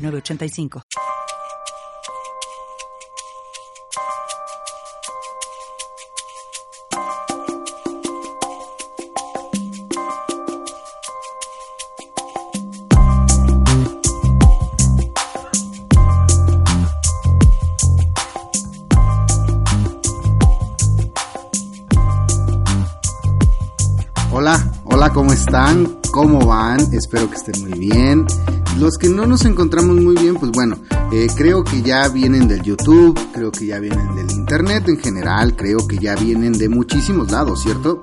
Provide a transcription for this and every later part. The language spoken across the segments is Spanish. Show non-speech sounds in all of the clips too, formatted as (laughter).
985. Hola, hola, ¿cómo están? ¿Cómo van? Espero que estén muy bien. Los que no nos encontramos muy bien, pues bueno, eh, creo que ya vienen del YouTube, creo que ya vienen del Internet en general, creo que ya vienen de muchísimos lados, ¿cierto?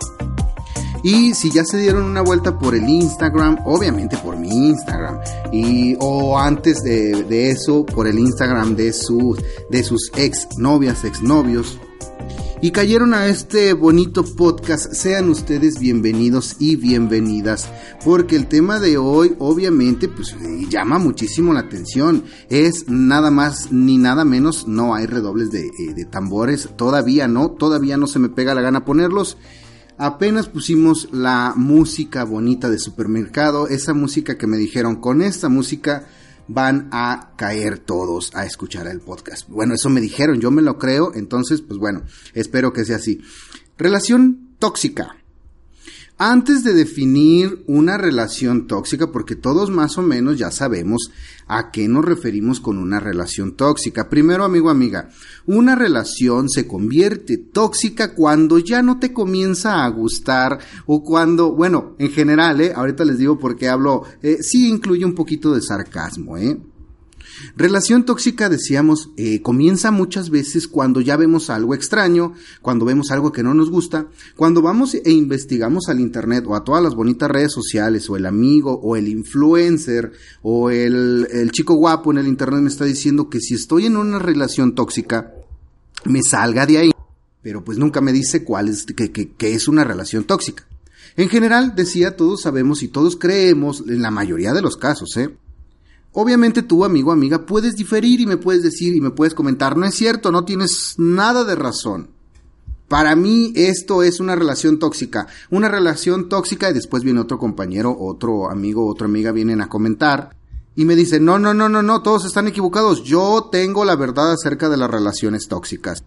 Y si ya se dieron una vuelta por el Instagram, obviamente por mi Instagram, y o antes de, de eso, por el Instagram de sus, de sus ex novias, ex novios, y cayeron a este bonito podcast, sean ustedes bienvenidos y bienvenidas, porque el tema de hoy obviamente pues llama muchísimo la atención, es nada más ni nada menos, no hay redobles de, eh, de tambores, todavía no, todavía no se me pega la gana ponerlos. Apenas pusimos la música bonita de supermercado, esa música que me dijeron, con esta música van a caer todos a escuchar el podcast. Bueno, eso me dijeron, yo me lo creo, entonces, pues bueno, espero que sea así. Relación tóxica. Antes de definir una relación tóxica, porque todos más o menos ya sabemos a qué nos referimos con una relación tóxica. Primero, amigo, amiga, una relación se convierte tóxica cuando ya no te comienza a gustar o cuando, bueno, en general, ¿eh? ahorita les digo porque hablo, eh, sí incluye un poquito de sarcasmo, ¿eh? Relación tóxica, decíamos, eh, comienza muchas veces cuando ya vemos algo extraño, cuando vemos algo que no nos gusta, cuando vamos e investigamos al Internet o a todas las bonitas redes sociales, o el amigo, o el influencer, o el, chico guapo en el Internet me está diciendo que si estoy en una relación tóxica, me salga de ahí. Pero pues nunca me dice cuál es, que, que, que es una relación tóxica. En general, decía, todos sabemos y todos creemos, en la mayoría de los casos, ¿eh? Obviamente tú, amigo, amiga, puedes diferir y me puedes decir y me puedes comentar, no es cierto, no tienes nada de razón. Para mí esto es una relación tóxica, una relación tóxica y después viene otro compañero, otro amigo, otra amiga vienen a comentar y me dicen, no, no, no, no, no, todos están equivocados, yo tengo la verdad acerca de las relaciones tóxicas.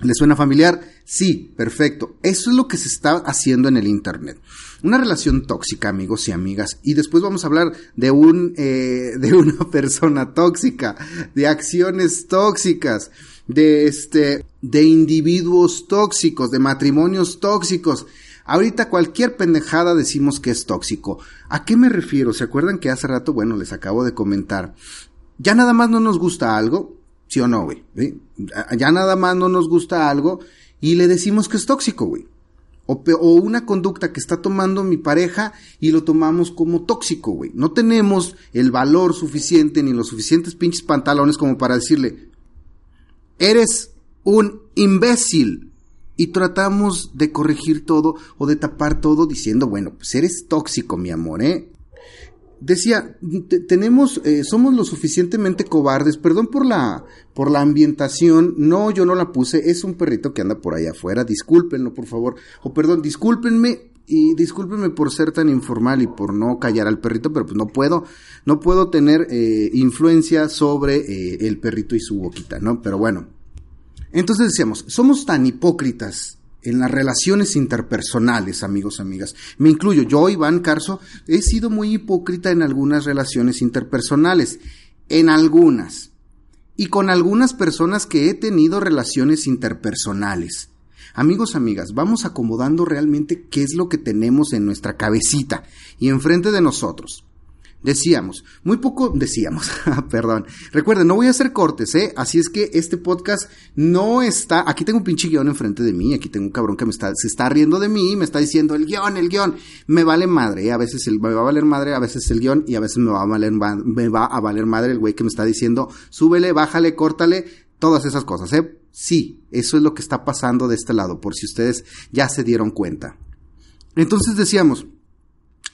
¿Le suena familiar? Sí, perfecto. Eso es lo que se está haciendo en el Internet. Una relación tóxica, amigos y amigas. Y después vamos a hablar de un, eh, (laughs) de una persona tóxica, de acciones tóxicas, de este, de individuos tóxicos, de matrimonios tóxicos. Ahorita cualquier pendejada decimos que es tóxico. ¿A qué me refiero? ¿Se acuerdan que hace rato, bueno, les acabo de comentar? Ya nada más no nos gusta algo, ¿Sí o no, güey? Ya nada más no nos gusta algo y le decimos que es tóxico, güey. O, una conducta que está tomando mi pareja y lo tomamos como tóxico, güey. No tenemos el valor suficiente ni los suficientes pinches pantalones como para decirle, eres un imbécil. Y tratamos de corregir todo o de tapar todo diciendo, bueno, pues eres tóxico, mi amor, ¿eh? Decía, tenemos, eh, somos lo suficientemente cobardes, perdón por la, por la ambientación, no, yo no la puse, es un perrito que anda por allá afuera, discúlpenlo por favor, o perdón, discúlpenme y discúlpenme por ser tan informal y por no callar al perrito, pero pues no puedo, no puedo tener eh, influencia sobre eh, el perrito y su boquita, ¿no? Pero bueno, entonces decíamos, somos tan hipócritas en las relaciones interpersonales, amigos, amigas. Me incluyo, yo, Iván Carso, he sido muy hipócrita en algunas relaciones interpersonales, en algunas, y con algunas personas que he tenido relaciones interpersonales. Amigos, amigas, vamos acomodando realmente qué es lo que tenemos en nuestra cabecita y enfrente de nosotros. Decíamos, muy poco decíamos, (laughs) perdón. Recuerden, no voy a hacer cortes, ¿eh? Así es que este podcast no está, aquí tengo un pinche guion enfrente de mí, aquí tengo un cabrón que me está, se está riendo de mí, me está diciendo el guion, el guion. Me vale madre, ¿eh? A veces me va a valer madre, a veces el guion y a veces me va a valer, me va a valer madre el güey que me está diciendo, súbele, bájale, córtale, todas esas cosas, ¿eh? Sí, eso es lo que está pasando de este lado, por si ustedes ya se dieron cuenta. Entonces decíamos,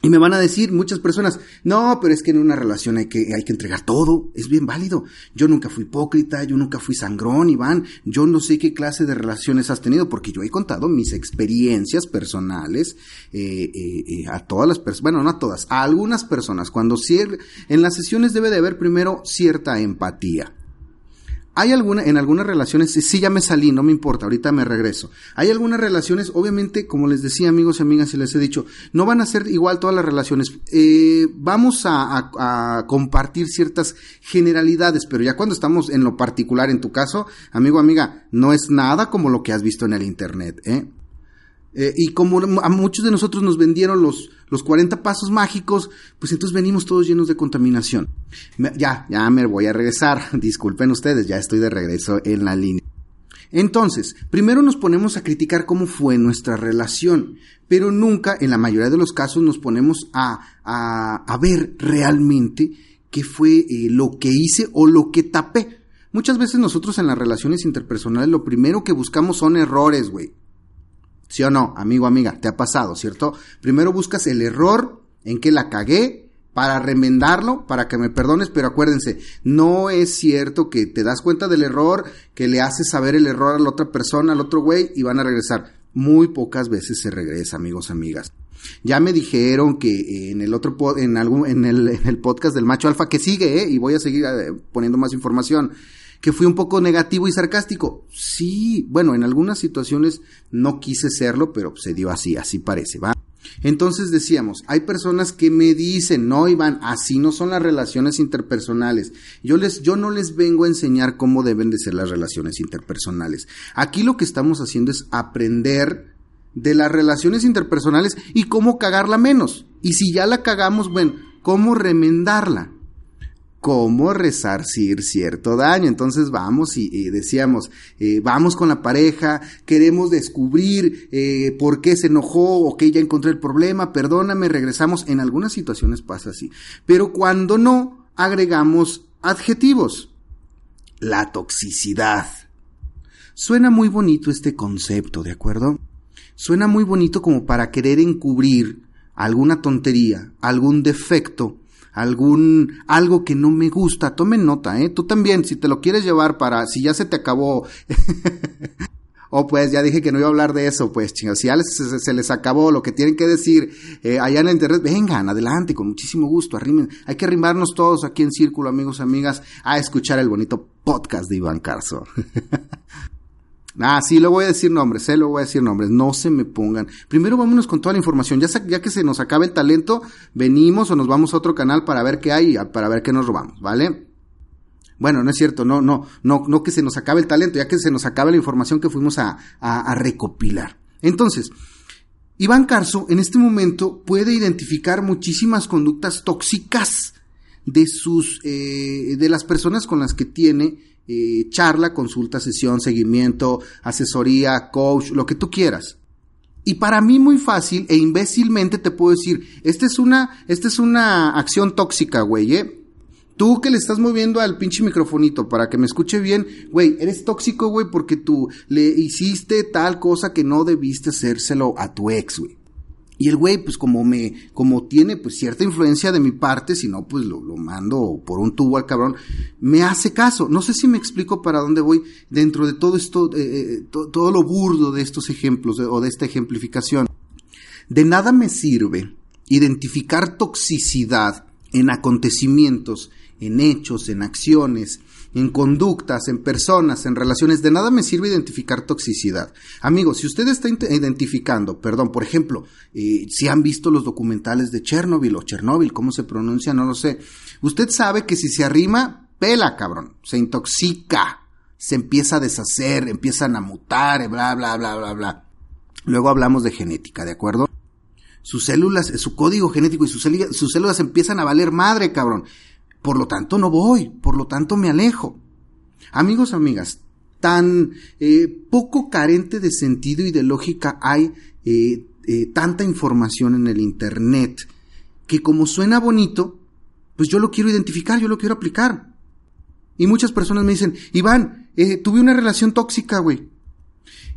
y me van a decir muchas personas, no, pero es que en una relación hay que, hay que entregar todo, es bien válido. Yo nunca fui hipócrita, yo nunca fui sangrón, Iván, yo no sé qué clase de relaciones has tenido, porque yo he contado mis experiencias personales eh, eh, eh a todas las personas, bueno, no a todas, a algunas personas, cuando en las sesiones debe de haber primero cierta empatía. Hay alguna, en algunas relaciones, sí ya me salí, no me importa, ahorita me regreso. Hay algunas relaciones, obviamente, como les decía amigos y amigas y les he dicho, no van a ser igual todas las relaciones. Eh, vamos a, compartir ciertas generalidades, pero ya cuando estamos en lo particular, en tu caso, amigo, amiga, no es nada como lo que has visto en el Internet, ¿eh? Eh, y como a muchos de nosotros nos vendieron los, los 40 pasos mágicos, pues entonces venimos todos llenos de contaminación. ya, ya me voy a regresar. (laughs) Disculpen ustedes, ya estoy de regreso en la línea. Entonces, primero nos ponemos a criticar cómo fue nuestra relación, pero nunca, en la mayoría de los casos, nos ponemos a, a, a ver realmente qué fue eh, lo que hice o lo que tapé. Muchas veces nosotros en las relaciones interpersonales lo primero que buscamos son errores, güey. ¿Sí o no, amigo, amiga? Te ha pasado, ¿cierto? Primero buscas el error en que la cagué para remendarlo, para que me perdones, pero acuérdense, no es cierto que te das cuenta del error, que le haces saber el error a la otra persona, al otro güey, y van a regresar. Muy pocas veces se regresa, amigos, amigas. Ya me dijeron que en el otro en algún en el, en el podcast del macho alfa que sigue, ¿eh? y voy a seguir eh, poniendo más información que fui un poco negativo y sarcástico. Sí, bueno, en algunas situaciones no quise serlo, pero se dio así, así parece, ¿va? Entonces decíamos, hay personas que me dicen, no Iván, así no son las relaciones interpersonales. Yo les, yo no les vengo a enseñar cómo deben de ser las relaciones interpersonales. Aquí lo que estamos haciendo es aprender de las relaciones interpersonales y cómo cagarla menos. Y si ya la cagamos, bueno, cómo remendarla cómo resarcir cierto daño. Entonces vamos y, decíamos, eh, vamos con la pareja, queremos descubrir eh, por qué se enojó o que ya encontré el problema, perdóname, regresamos. En algunas situaciones pasa así. Pero cuando no, agregamos adjetivos. La toxicidad. Suena muy bonito este concepto, ¿de acuerdo? Suena muy bonito como para querer encubrir alguna tontería, algún defecto algún algo que no me gusta, tomen nota, ¿eh? Tú también, si te lo quieres llevar para, si ya se te acabó, (laughs) oh pues ya dije que no iba a hablar de eso, pues chingos, si ya se, les acabó lo que tienen que decir eh, allá en la internet, vengan, adelante, con muchísimo gusto, arrimen, hay que arrimarnos todos aquí en círculo, amigos, amigas, a escuchar el bonito podcast de Iván Carso. (laughs) Ah, sí, le voy a decir nombres, eh, le voy a decir nombres, no se me pongan. Primero vámonos con toda la información, ya, ya que se nos acaba el talento, venimos o nos vamos a otro canal para ver qué hay, para ver qué nos robamos, ¿vale? Bueno, no es cierto, no, no, no, no que se nos acabe el talento, ya que se nos acabe la información que fuimos a, a, recopilar. Entonces, Iván Carso en este momento puede identificar muchísimas conductas tóxicas de sus, eh, de las personas con las que tiene charla, consulta, sesión, seguimiento, asesoría, coach, lo que tú quieras. Y para mí muy fácil e imbécilmente te puedo decir, esta es una, esta es una acción tóxica, güey, ¿eh? Tú que le estás moviendo al pinche microfonito para que me escuche bien, güey, eres tóxico, güey, porque tú le hiciste tal cosa que no debiste hacérselo a tu ex, güey. Y el güey, pues como me, como tiene pues cierta influencia de mi parte, si no, pues lo, mando por un tubo al cabrón, me hace caso. No sé si me explico para dónde voy dentro de todo esto, eh, eh todo lo burdo de estos ejemplos o de esta ejemplificación. De nada me sirve identificar toxicidad en acontecimientos, en hechos, en acciones, en conductas, en personas, en relaciones, de nada me sirve identificar toxicidad. Amigos, si usted está identificando, perdón, por ejemplo, eh, si han visto los documentales de Chernobyl o Chernobyl, ¿cómo se pronuncia? No lo sé. Usted sabe que si se arrima, pela, cabrón, se intoxica, se empieza a deshacer, empiezan a mutar, bla, bla, bla, bla, bla. Luego hablamos de genética, ¿de acuerdo? sus células, su código genético y sus sus células empiezan a valer madre, cabrón. Por lo tanto, no voy, por lo tanto, me alejo. Amigos, amigas, tan eh, poco carente de sentido y de lógica hay eh, eh, tanta información en el Internet que como suena bonito, pues yo lo quiero identificar, yo lo quiero aplicar. Y muchas personas me dicen, Iván, tuve una relación tóxica, güey.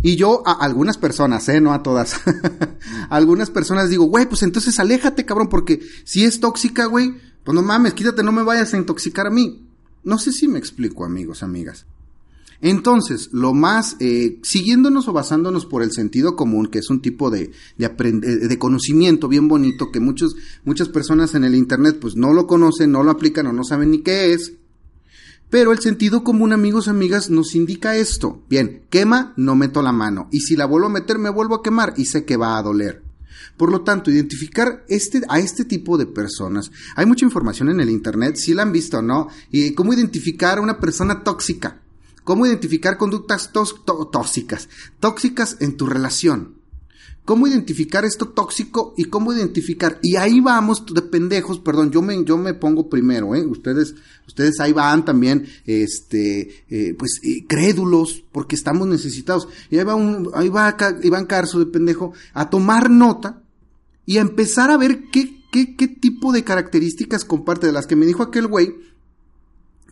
Y yo a algunas personas, eh, no a todas, (laughs) algunas personas digo, güey, pues entonces aléjate, cabrón, porque si es tóxica, güey, pues no mames, quítate, no me vayas a intoxicar a mí. No sé si me explico, amigos, amigas. Entonces, lo más, eh, siguiéndonos o basándonos por el sentido común, que es un tipo de, eh, de conocimiento bien bonito que muchos, muchas personas en el Internet pues no lo conocen, no lo aplican o no saben ni qué es, pero el sentido común, amigos, amigas, nos indica esto. Bien, quema, no meto la mano. Y si la vuelvo a meter, me vuelvo a quemar y sé que va a doler. Por lo tanto, identificar este, a este tipo de personas. Hay mucha información en el Internet, si la han visto o no, y cómo identificar a una persona tóxica. Cómo identificar conductas tóxicas, tóxicas en tu relación cómo identificar esto tóxico y cómo identificar. Y ahí vamos de pendejos, perdón, yo me, yo me pongo primero, ¿eh? Ustedes, ustedes ahí van también, este, eh, pues, eh, crédulos, porque estamos necesitados. Y ahí va un, ahí va Iván Carso de pendejo a tomar nota y a empezar a ver qué, qué, qué tipo de características comparte de las que me dijo aquel güey,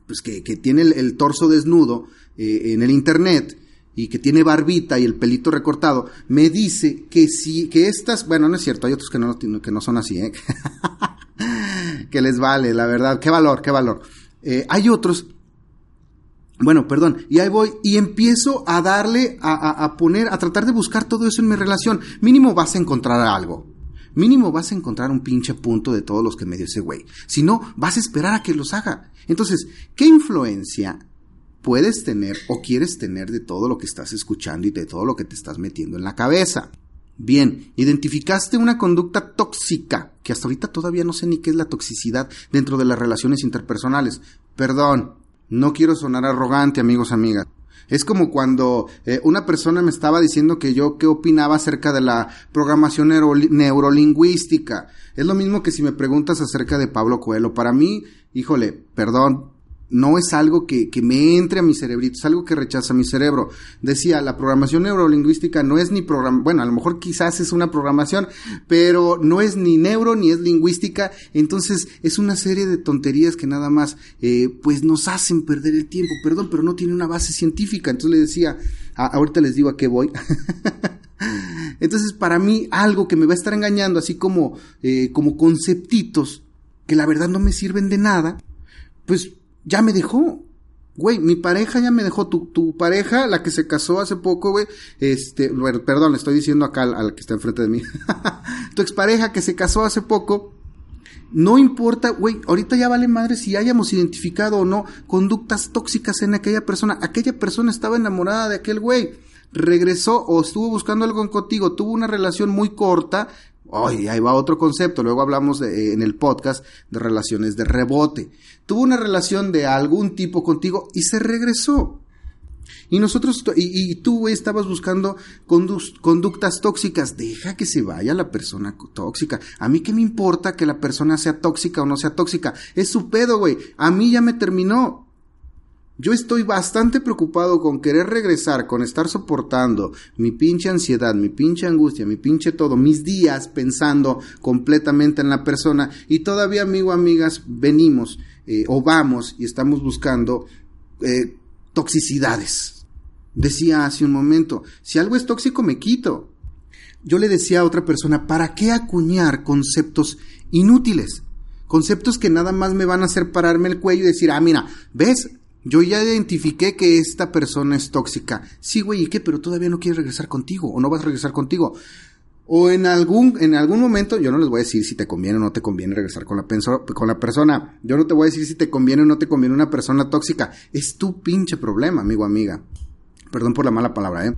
pues que, que tiene el, torso desnudo eh, en el internet y que tiene barbita y el pelito recortado, me dice que si, que estas, bueno, no es cierto, hay otros que no, que no son así, ¿eh? (laughs) que les vale, la verdad, qué valor, qué valor. Eh, hay otros, bueno, perdón, y ahí voy y empiezo a darle, a, a poner, a tratar de buscar todo eso en mi relación. Mínimo vas a encontrar algo. Mínimo vas a encontrar un pinche punto de todos los que me dio ese güey. Si no, vas a esperar a que los haga. Entonces, ¿qué influencia puedes tener o quieres tener de todo lo que estás escuchando y de todo lo que te estás metiendo en la cabeza. Bien, identificaste una conducta tóxica, que hasta ahorita todavía no sé ni qué es la toxicidad dentro de las relaciones interpersonales. Perdón, no quiero sonar arrogante, amigos, amigas. Es como cuando eh, una persona me estaba diciendo que yo qué opinaba acerca de la programación neurolingüística. Es lo mismo que si me preguntas acerca de Pablo Coelho. Para mí, híjole, perdón, no es algo que, que, me entre a mi cerebrito, es algo que rechaza mi cerebro. Decía, la programación neurolingüística no es ni programa, bueno, a lo mejor quizás es una programación, pero no es ni neuro ni es lingüística, entonces es una serie de tonterías que nada más, eh, pues nos hacen perder el tiempo, perdón, pero no tiene una base científica. Entonces le decía, ahorita les digo a qué voy. (laughs) entonces, para mí, algo que me va a estar engañando, así como, eh, como conceptitos, que la verdad no me sirven de nada, pues ya me dejó. Güey, mi pareja ya me dejó. Tu, tu pareja, la que se casó hace poco, güey. Este, perdón, le estoy diciendo acá al, que está enfrente de mí. (laughs) tu expareja que se casó hace poco. No importa, güey, ahorita ya vale madre si hayamos identificado o no conductas tóxicas en aquella persona. Aquella persona estaba enamorada de aquel güey. Regresó o estuvo buscando algo contigo, tuvo una relación muy corta, Ay, ahí va otro concepto. Luego hablamos eh, en el podcast de relaciones de rebote. Tuvo una relación de algún tipo contigo y se regresó. Y nosotros, y, tú, estabas buscando conductas tóxicas. Deja que se vaya la persona tóxica. A mí qué me importa que la persona sea tóxica o no sea tóxica. Es su pedo, güey. A mí ya me terminó. Yo estoy bastante preocupado con querer regresar, con estar soportando mi pinche ansiedad, mi pinche angustia, mi pinche todo, mis días pensando completamente en la persona y todavía, amigo, amigas, venimos eh, o vamos y estamos buscando eh, toxicidades. Decía hace un momento, si algo es tóxico me quito. Yo le decía a otra persona, ¿para qué acuñar conceptos inútiles? Conceptos que nada más me van a hacer pararme el cuello y decir, ah, mira, ¿ves? Yo ya identifiqué que esta persona es tóxica. Sí, güey, ¿y qué? Pero todavía no quiere regresar contigo o no vas a regresar contigo. O en algún, en algún momento, yo no les voy a decir si te conviene o no te conviene regresar con la, con la persona. Yo no te voy a decir si te conviene o no te conviene una persona tóxica. Es tu pinche problema, amigo, amiga. Perdón por la mala palabra, ¿eh?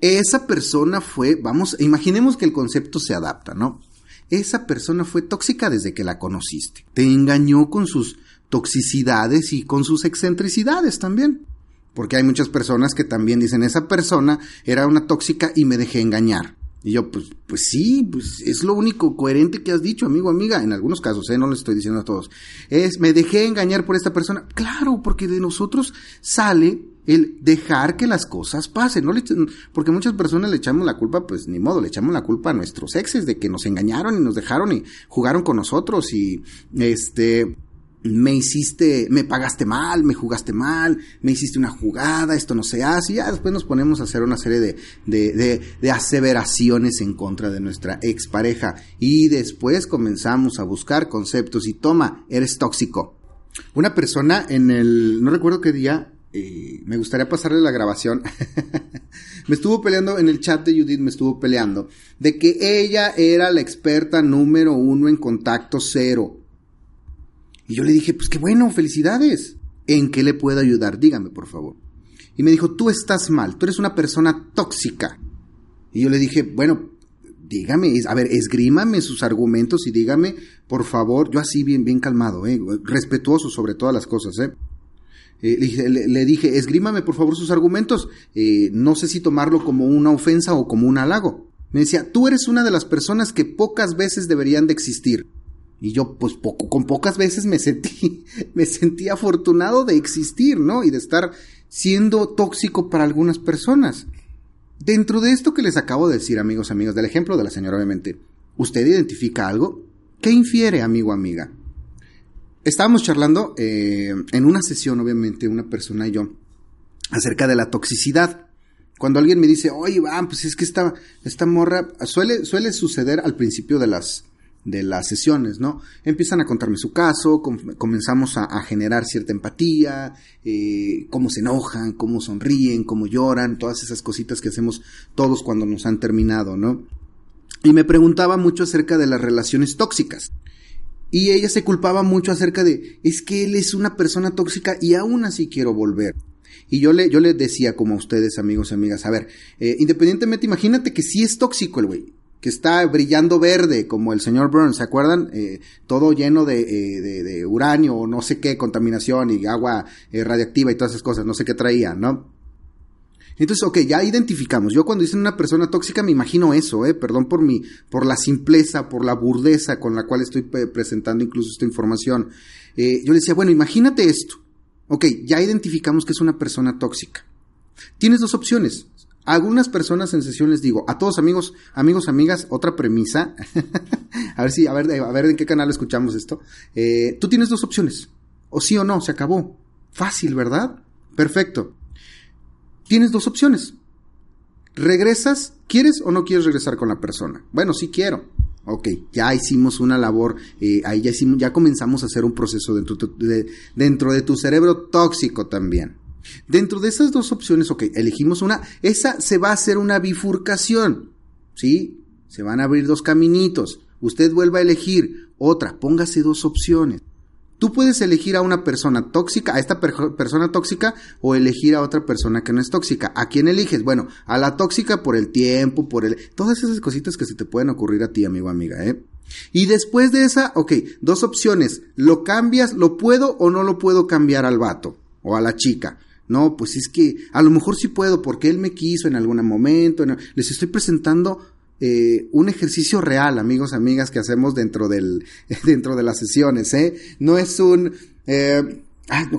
Esa persona fue, vamos, imaginemos que el concepto se adapta, ¿no? Esa persona fue tóxica desde que la conociste. Te engañó con sus toxicidades y con sus excentricidades también. Porque hay muchas personas que también dicen, esa persona era una tóxica y me dejé engañar. Y yo, pues, pues sí, pues es lo único coherente que has dicho, amigo, amiga. En algunos casos, ¿eh? no le estoy diciendo a todos. Es, me dejé engañar por esta persona. Claro, porque de nosotros sale el dejar que las cosas pasen. No porque muchas personas le echamos la culpa, pues ni modo, le echamos la culpa a nuestros exes de que nos engañaron y nos dejaron y jugaron con nosotros y este me hiciste, me pagaste mal, me jugaste mal, me hiciste una jugada, esto no se hace, y ya después nos ponemos a hacer una serie de, de, de, aseveraciones en contra de nuestra expareja, y después comenzamos a buscar conceptos y toma, eres tóxico. Una persona en el, no recuerdo qué día, eh, me gustaría pasarle la grabación, (laughs) me estuvo peleando en el chat de Judith, me estuvo peleando, de que ella era la experta número uno en contacto cero y yo le dije, pues qué bueno, felicidades. ¿En qué le puedo ayudar? Dígame, por favor. Y me dijo, tú estás mal, tú eres una persona tóxica. Y yo le dije, bueno, dígame, a ver, esgrímame sus argumentos y dígame, por favor, yo así bien, bien calmado, ¿eh? respetuoso sobre todas las cosas, ¿eh? eh le, dije, le, dije, esgrímame por favor sus argumentos, eh, no sé si tomarlo como una ofensa o como un halago. Me decía, tú eres una de las personas que pocas veces deberían de existir. Y yo, pues, poco, con pocas veces me sentí, (laughs) me sentí afortunado de existir, ¿no? Y de estar siendo tóxico para algunas personas. Dentro de esto que les acabo de decir, amigos, amigos, del ejemplo de la señora, obviamente, ¿usted identifica algo? ¿Qué infiere, amigo, amiga? Estábamos charlando eh, en una sesión, obviamente, una persona y yo, acerca de la toxicidad. Cuando alguien me dice, oye, va, pues es que esta, esta morra, suele, suele suceder al principio de las, de las sesiones, ¿no? Empiezan a contarme su caso, comenzamos a, generar cierta empatía, eh, cómo se enojan, cómo sonríen, cómo lloran, todas esas cositas que hacemos todos cuando nos han terminado, ¿no? Y me preguntaba mucho acerca de las relaciones tóxicas. Y ella se culpaba mucho acerca de, es que él es una persona tóxica y aún así quiero volver. Y yo le, yo le decía como a ustedes, amigos y amigas, a ver, eh, independientemente, imagínate que sí es tóxico el güey, que está brillando verde, como el señor Burns, ¿se acuerdan? Eh, todo lleno de, eh, de, uranio o no sé qué, contaminación y agua eh, radiactiva y todas esas cosas, no sé qué traía, ¿no? Entonces, ok, ya identificamos. Yo cuando dicen una persona tóxica me imagino eso, perdón por mi, por la simpleza, por la burdeza con la cual estoy presentando incluso esta información. Yo le decía, bueno, imagínate esto. Ok, ya identificamos que es una persona tóxica. Tienes dos opciones algunas personas en sesión les digo, a todos amigos, amigos, amigas, otra premisa. (laughs) a ver si, a ver, a ver en qué canal escuchamos esto. Eh, tú tienes dos opciones. O sí o no, se acabó. Fácil, ¿verdad? Perfecto. Tienes dos opciones. ¿Regresas? ¿Quieres o no quieres regresar con la persona? Bueno, sí quiero. Ok, ya hicimos una labor, eh, ahí ya, hicimos, ya comenzamos a hacer un proceso dentro de, dentro de tu cerebro tóxico también. Dentro de esas dos opciones, ok, elegimos una, esa se va a hacer una bifurcación, ¿sí? Se van a abrir dos caminitos. Usted vuelva a elegir otra, póngase dos opciones. Tú puedes elegir a una persona tóxica, a esta persona tóxica, o elegir a otra persona que no es tóxica. ¿A quién eliges? Bueno, a la tóxica por el tiempo, por el... Todas esas cositas que se te pueden ocurrir a ti, amigo, amiga, ¿eh? Y después de esa, ok, dos opciones. ¿Lo cambias? ¿Lo puedo o no lo puedo cambiar al vato? O a la chica. No, pues es que a lo mejor sí puedo porque él me quiso en algún momento. Les estoy presentando eh, un ejercicio real, amigos, amigas, que hacemos dentro del, (laughs) dentro de las sesiones, ¿eh? No es un, eh,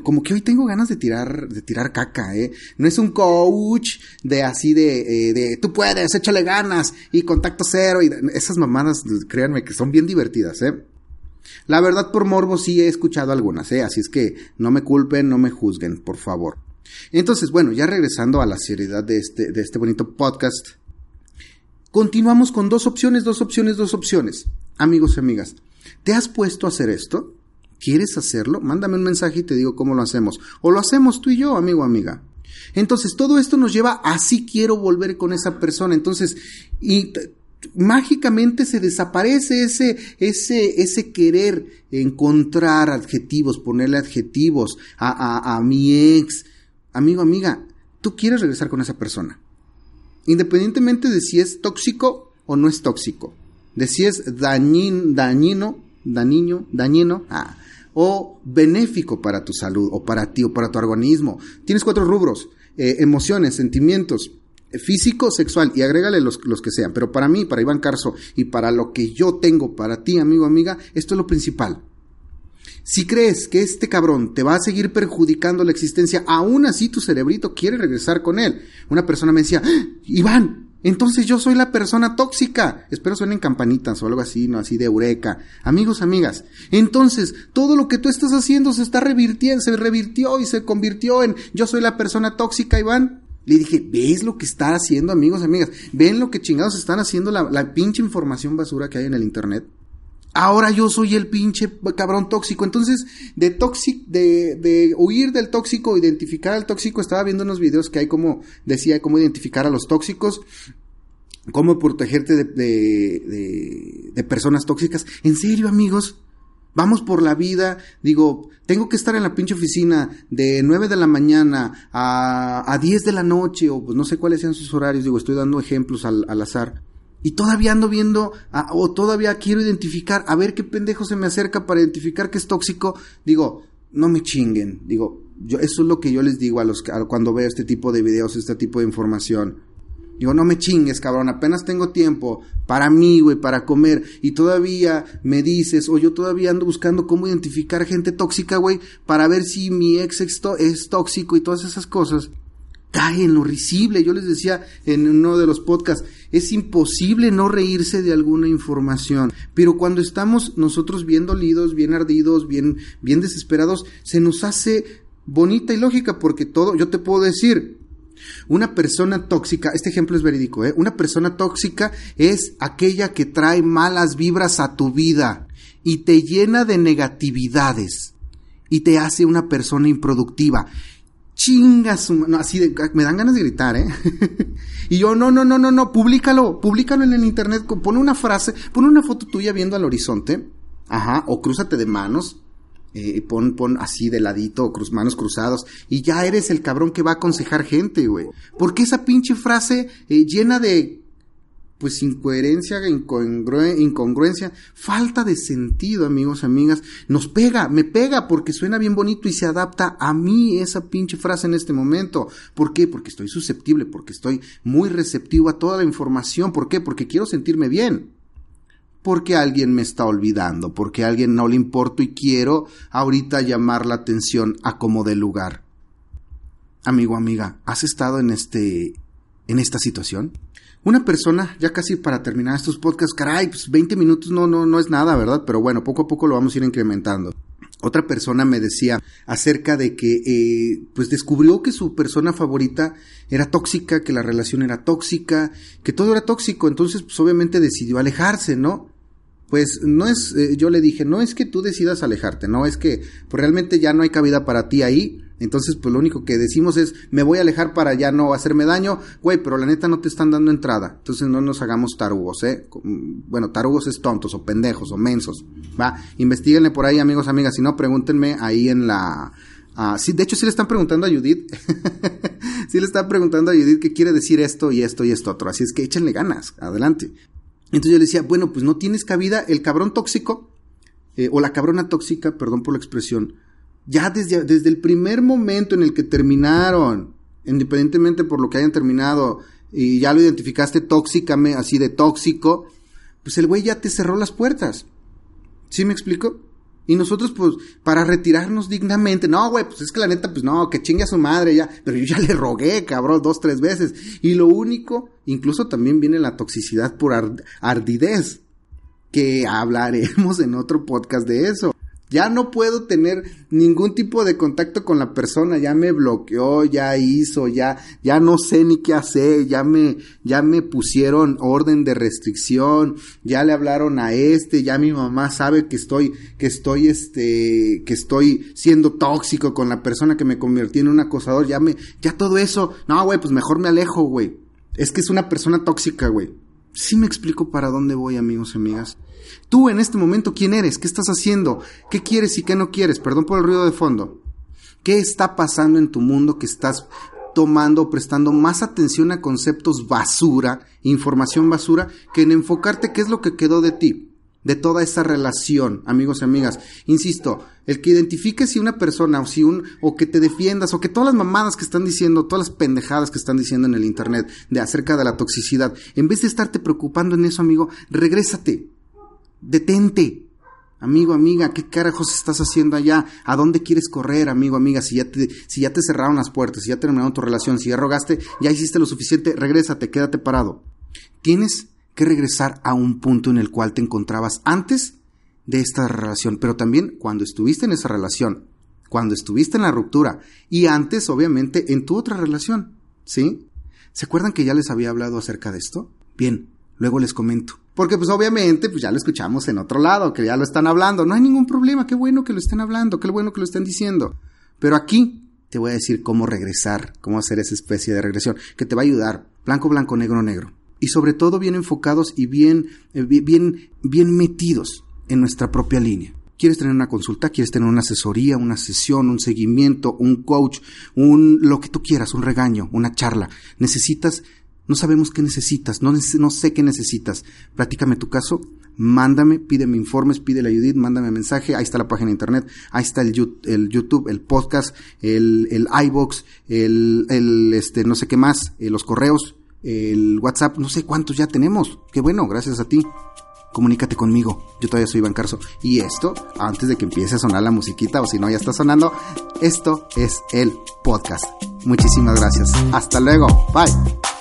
como que hoy tengo ganas de tirar, de tirar caca, ¿eh? No es un coach de así de, eh, de tú puedes, échale ganas y contacto cero y esas mamadas, créanme que son bien divertidas, ¿eh? La verdad por morbo sí he escuchado algunas, ¿eh? Así es que no me culpen, no me juzguen, por favor. Entonces, bueno, ya regresando a la seriedad de este, de este bonito podcast, continuamos con dos opciones, dos opciones, dos opciones. Amigos y amigas, ¿te has puesto a hacer esto? ¿Quieres hacerlo? Mándame un mensaje y te digo cómo lo hacemos. O lo hacemos tú y yo, amigo, amiga. Entonces, todo esto nos lleva a si quiero volver con esa persona. Entonces, y mágicamente se desaparece ese, ese, ese querer encontrar adjetivos, ponerle adjetivos a, a mi ex, amigo, amiga, tú quieres regresar con esa persona. Independientemente de si es tóxico o no es tóxico. De si es dañin, dañino, dañino, dañino, ah, o benéfico para tu salud, o para ti, o para tu organismo. Tienes cuatro rubros. Eh, emociones, sentimientos, físico, sexual, y agrégale los, los que sean. Pero para mí, para Iván Carso y para lo que yo tengo para ti, amigo, amiga, esto es lo principal. Si crees que este cabrón te va a seguir perjudicando la existencia, aún así tu cerebrito quiere regresar con él. Una persona me decía, ¡Ah! Iván, entonces yo soy la persona tóxica. Espero suenen campanitas o algo así, no así de eureka. Amigos, amigas. Entonces, todo lo que tú estás haciendo se está revirtiendo, se revirtió y se convirtió en yo soy la persona tóxica, Iván. Le dije, ¿ves lo que está haciendo, amigos, amigas? ¿Ven lo que chingados están haciendo la, la pinche información basura que hay en el internet? Ahora yo soy el pinche cabrón tóxico. Entonces, de tóxico, de, de huir del tóxico, identificar al tóxico, estaba viendo unos videos que hay como, decía, cómo identificar a los tóxicos, cómo protegerte de, de, de, personas tóxicas. En serio, amigos, Vamos por la vida, digo, tengo que estar en la pinche oficina de 9 de la mañana a, a 10 de la noche, o pues no sé cuáles sean sus horarios, digo, estoy dando ejemplos al, al azar. Y todavía ando viendo, o todavía quiero identificar, a ver qué pendejo se me acerca para identificar que es tóxico. Digo, no me chinguen. Digo, yo, eso es lo que yo les digo a los cuando veo este tipo de videos, este tipo de información. Digo, no me chingues, cabrón, apenas tengo tiempo para mí, güey, para comer. Y todavía me dices, o yo todavía ando buscando cómo identificar gente tóxica, güey, para ver si mi ex es tóxico y todas esas cosas cae en lo risible. Yo les decía en uno de los podcasts, es imposible no reírse de alguna información, pero cuando estamos nosotros bien dolidos, bien ardidos, bien, bien desesperados, se nos hace bonita y lógica porque todo, yo te puedo decir, una persona tóxica, este ejemplo es verídico, ¿eh? una persona tóxica es aquella que trae malas vibras a tu vida y te llena de negatividades y te hace una persona improductiva chingas, no, así de, me dan ganas de gritar, ¿eh? (laughs) y yo, no, no, no, no, no, públicalo, públicalo en el internet, pon una frase, pon una foto tuya viendo al horizonte, ajá, o crúzate de manos, eh, pon, pon así de ladito, cruz, manos cruzados, y ya eres el cabrón que va a aconsejar gente, güey. Porque esa pinche frase eh, llena de pues incoherencia, incongruencia, falta de sentido, amigos, amigas, nos pega, me pega porque suena bien bonito y se adapta a mí esa pinche frase en este momento. ¿Por qué? Porque estoy susceptible, porque estoy muy receptivo a toda la información. ¿Por qué? Porque quiero sentirme bien. Porque alguien me está olvidando, porque a alguien no le importo y quiero ahorita llamar la atención a como de lugar. Amigo, amiga, ¿has estado en este en esta situación? Una persona, ya casi para terminar estos podcasts, caray, pues 20 minutos no, no, no es nada, ¿verdad? Pero bueno, poco a poco lo vamos a ir incrementando. Otra persona me decía acerca de que, eh, pues descubrió que su persona favorita era tóxica, que la relación era tóxica, que todo era tóxico, entonces pues obviamente decidió alejarse, ¿no? Pues no es, eh, yo le dije, no es que tú decidas alejarte, no es que pues realmente ya no hay cabida para ti ahí, entonces, pues lo único que decimos es, me voy a alejar para ya no hacerme daño, güey, pero la neta no te están dando entrada. Entonces no nos hagamos tarugos, ¿eh? Bueno, tarugos es tontos o pendejos o mensos, ¿va? Investíguenle por ahí, amigos, amigas, si no, pregúntenme ahí en la... Ah, sí, de hecho sí le están preguntando a Judith, (laughs) sí le están preguntando a Judith qué quiere decir esto y esto y esto otro, así es que échenle ganas, adelante. Entonces yo le decía, bueno, pues no tienes cabida, el cabrón tóxico, eh, o la cabrona tóxica, perdón por la expresión, ya desde, desde el primer momento en el que terminaron, independientemente por lo que hayan terminado, y ya lo identificaste tóxicamente, así de tóxico, pues el güey ya te cerró las puertas. ¿Sí me explico? Y nosotros, pues, para retirarnos dignamente, no, güey, pues es que la neta, pues no, que chingue a su madre ya, pero yo ya le rogué, cabrón, dos, tres veces. Y lo único, incluso también viene la toxicidad por ardidez, que hablaremos en otro podcast de eso. Ya no puedo tener ningún tipo de contacto con la persona, ya me bloqueó, ya hizo, ya, ya no sé ni qué hacer, ya me, ya me pusieron orden de restricción, ya le hablaron a este, ya mi mamá sabe que estoy, que estoy este, que estoy siendo tóxico con la persona que me convertí en un acosador, ya me, ya todo eso, no, güey, pues mejor me alejo, güey. Es que es una persona tóxica, güey. Sí me explico para dónde voy, amigos y amigas. Tú en este momento, ¿quién eres? ¿Qué estás haciendo? ¿Qué quieres y qué no quieres? Perdón por el ruido de fondo. ¿Qué está pasando en tu mundo que estás tomando prestando más atención a conceptos basura, información basura, que en enfocarte qué es lo que quedó de ti? De toda esa relación, amigos y amigas. Insisto, el que identifiques si una persona o si un o que te defiendas o que todas las mamadas que están diciendo, todas las pendejadas que están diciendo en el internet de acerca de la toxicidad, en vez de estarte preocupando en eso, amigo, regrésate. Detente. Amigo, amiga, ¿qué carajos estás haciendo allá? ¿A dónde quieres correr, amigo, amiga? Si ya te, si ya te cerraron las puertas, si ya terminaron tu relación, si ya rogaste, ya hiciste lo suficiente, regrésate, quédate parado. Tienes que regresar a un punto en el cual te encontrabas antes de esta relación, pero también cuando estuviste en esa relación, cuando estuviste en la ruptura y antes, obviamente, en tu otra relación, ¿sí? ¿Se acuerdan que ya les había hablado acerca de esto? Bien, luego les comento. Porque pues obviamente pues ya lo escuchamos en otro lado, que ya lo están hablando. No hay ningún problema, qué bueno que lo estén hablando, qué bueno que lo estén diciendo. Pero aquí te voy a decir cómo regresar, cómo hacer esa especie de regresión, que te va a ayudar. Blanco, blanco, negro, negro y sobre todo bien enfocados y bien, eh, bien, bien metidos en nuestra propia línea. ¿Quieres tener una consulta? ¿Quieres tener una asesoría, una sesión, un seguimiento, un coach, un lo que tú quieras, un regaño, una charla? Necesitas, no sabemos qué necesitas, no, no sé qué necesitas. Platícame tu caso, mándame, pídeme informes, pídele a Judith, mándame mensaje, ahí está la página de internet, ahí está el, el YouTube, el podcast, el, el iBox, el, el, este, no sé qué más, eh, los correos, el WhatsApp, no sé cuántos ya tenemos. Qué bueno, gracias a ti. Comunícate conmigo. Yo todavía soy Iván Carso. Y esto, antes de que empiece a sonar la musiquita, o si no ya está sonando, esto es el podcast. Muchísimas gracias. Hasta luego. Bye.